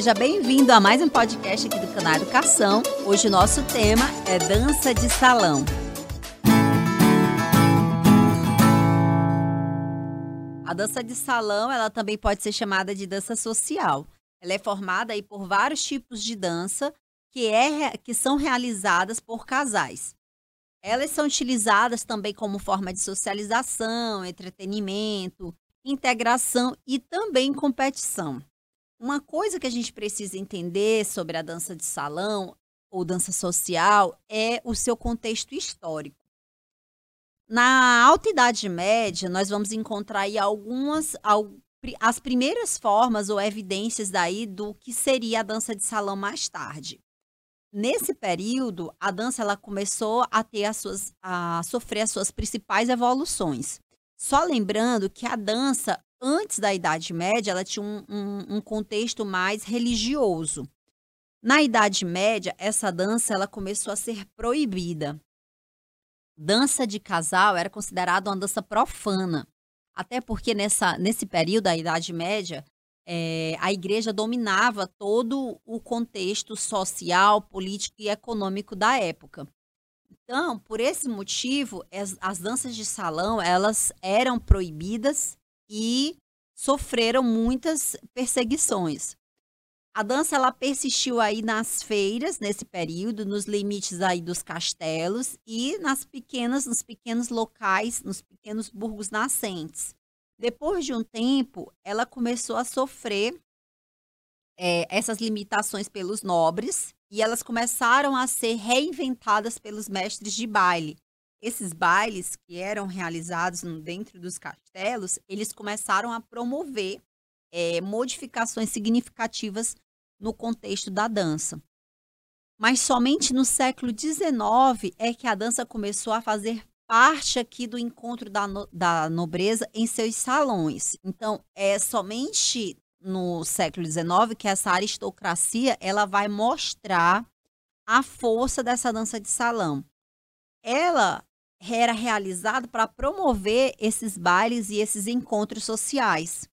seja bem-vindo a mais um podcast aqui do canal Educação. Hoje o nosso tema é dança de salão. A dança de salão, ela também pode ser chamada de dança social. Ela é formada aí por vários tipos de dança que, é, que são realizadas por casais. Elas são utilizadas também como forma de socialização, entretenimento, integração e também competição. Uma coisa que a gente precisa entender sobre a dança de salão ou dança social é o seu contexto histórico. Na Alta Idade Média, nós vamos encontrar aí algumas as primeiras formas ou evidências daí do que seria a dança de salão mais tarde. Nesse período, a dança ela começou a ter as suas a sofrer as suas principais evoluções. Só lembrando que a dança antes da Idade Média, ela tinha um, um, um, contexto mais religioso. Na Idade Média, essa dança ela começou a ser proibida. Dança de casal era considerada uma dança profana, até porque nessa, nesse período da Idade Média, é, a igreja dominava todo o contexto social, político e econômico da época. Então, por esse motivo, as, as danças de salão elas eram proibidas e sofreram muitas perseguições. A dança ela persistiu aí nas feiras nesse período, nos limites aí dos castelos e nas pequenas, nos pequenos locais, nos pequenos burgos nascentes. Depois de um tempo, ela começou a sofrer é, essas limitações pelos nobres e elas começaram a ser reinventadas pelos mestres de baile, esses bailes que eram realizados dentro dos castelos, eles começaram a promover é, modificações significativas no contexto da dança. Mas somente no século XIX é que a dança começou a fazer parte aqui do encontro da, no, da nobreza em seus salões. Então, é somente no século XIX que essa aristocracia ela vai mostrar a força dessa dança de salão. Ela era realizado para promover esses bailes e esses encontros sociais.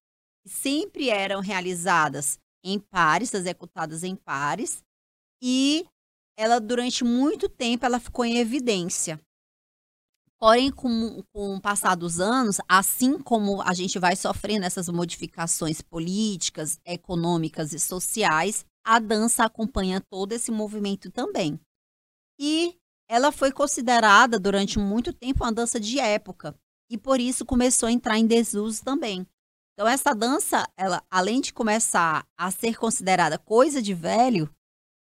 Sempre eram realizadas em pares, executadas em pares, e ela durante muito tempo ela ficou em evidência. Porém, com, com o passar dos anos, assim como a gente vai sofrendo essas modificações políticas, econômicas e sociais, a dança acompanha todo esse movimento também. E ela foi considerada durante muito tempo uma dança de época e por isso começou a entrar em desuso também. Então essa dança, ela além de começar a ser considerada coisa de velho,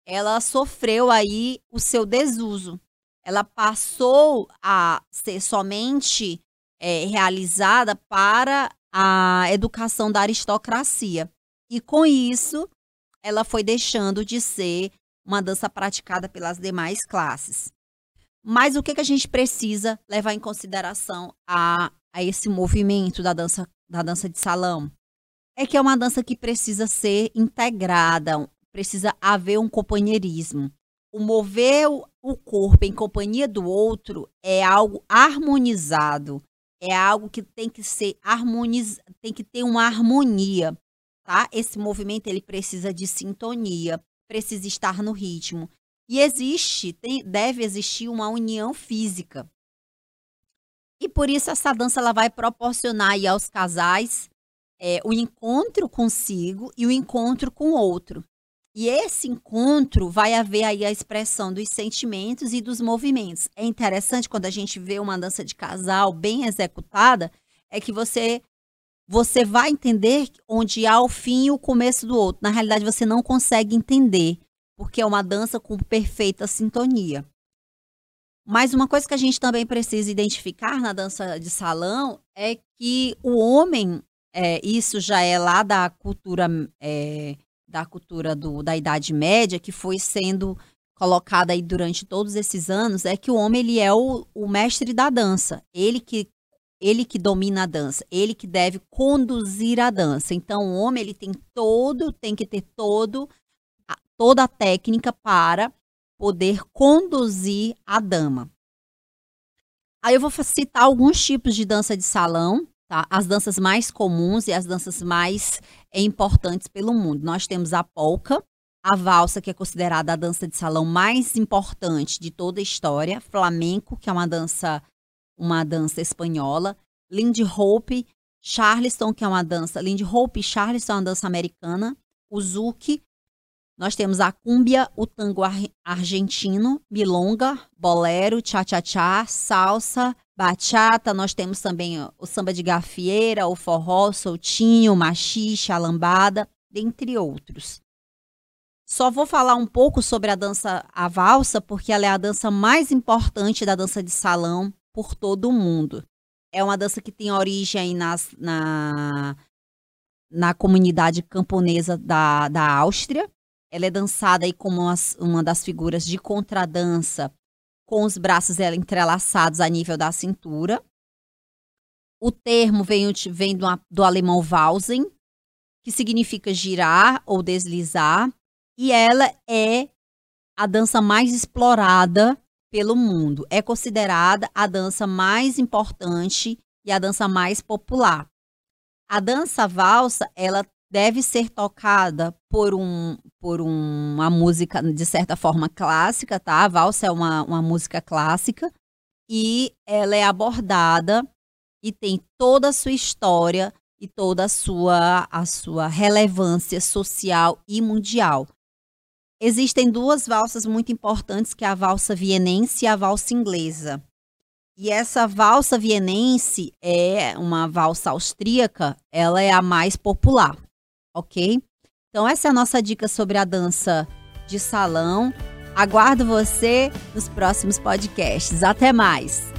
ela sofreu aí o seu desuso. Ela passou a ser somente é, realizada para a educação da aristocracia. E com isso, ela foi deixando de ser uma dança praticada pelas demais classes. Mas o que, que a gente precisa levar em consideração a, a esse movimento da dança, da dança de salão? É que é uma dança que precisa ser integrada, precisa haver um companheirismo. O mover o corpo em companhia do outro é algo harmonizado, é algo que tem que ser harmoniz... tem que ter uma harmonia, tá? Esse movimento ele precisa de sintonia, precisa estar no ritmo. E existe, tem, deve existir uma união física. E por isso essa dança ela vai proporcionar aí aos casais é, o encontro consigo e o encontro com o outro. E esse encontro vai haver aí a expressão dos sentimentos e dos movimentos. É interessante quando a gente vê uma dança de casal bem executada, é que você você vai entender onde há o fim e o começo do outro. Na realidade, você não consegue entender porque é uma dança com perfeita sintonia. Mas uma coisa que a gente também precisa identificar na dança de salão é que o homem, é, isso já é lá da cultura é, da cultura do, da Idade Média, que foi sendo colocada aí durante todos esses anos, é que o homem ele é o, o mestre da dança. Ele que ele que domina a dança, ele que deve conduzir a dança. Então, o homem ele tem todo, tem que ter todo toda a técnica para poder conduzir a dama. Aí eu vou citar alguns tipos de dança de salão, tá? As danças mais comuns e as danças mais é, importantes pelo mundo. Nós temos a polka, a valsa, que é considerada a dança de salão mais importante de toda a história, flamenco, que é uma dança uma dança espanhola, Lindy Hope, Charleston, que é uma dança, Lindy Hope e Charleston é uma dança americana, o Zouk, nós temos a cúmbia, o tango argentino, milonga, bolero, cha-cha-cha, salsa, bachata. Nós temos também o samba de gafieira, o forró, soltinho, machixe, a lambada, dentre outros. Só vou falar um pouco sobre a dança a valsa, porque ela é a dança mais importante da dança de salão por todo o mundo. É uma dança que tem origem nas, na, na comunidade camponesa da, da Áustria. Ela é dançada aí como uma, uma das figuras de contradança, com os braços entrelaçados a nível da cintura. O termo vem, vem do, do alemão Walsen, que significa girar ou deslizar, e ela é a dança mais explorada pelo mundo. É considerada a dança mais importante e a dança mais popular. A dança valsa, ela deve ser tocada por, um, por uma música, de certa forma, clássica, tá? A valsa é uma, uma música clássica e ela é abordada e tem toda a sua história e toda a sua, a sua relevância social e mundial. Existem duas valsas muito importantes, que é a valsa vienense e a valsa inglesa. E essa valsa vienense é uma valsa austríaca, ela é a mais popular, ok? Então essa é a nossa dica sobre a dança de salão. Aguardo você nos próximos podcasts. Até mais!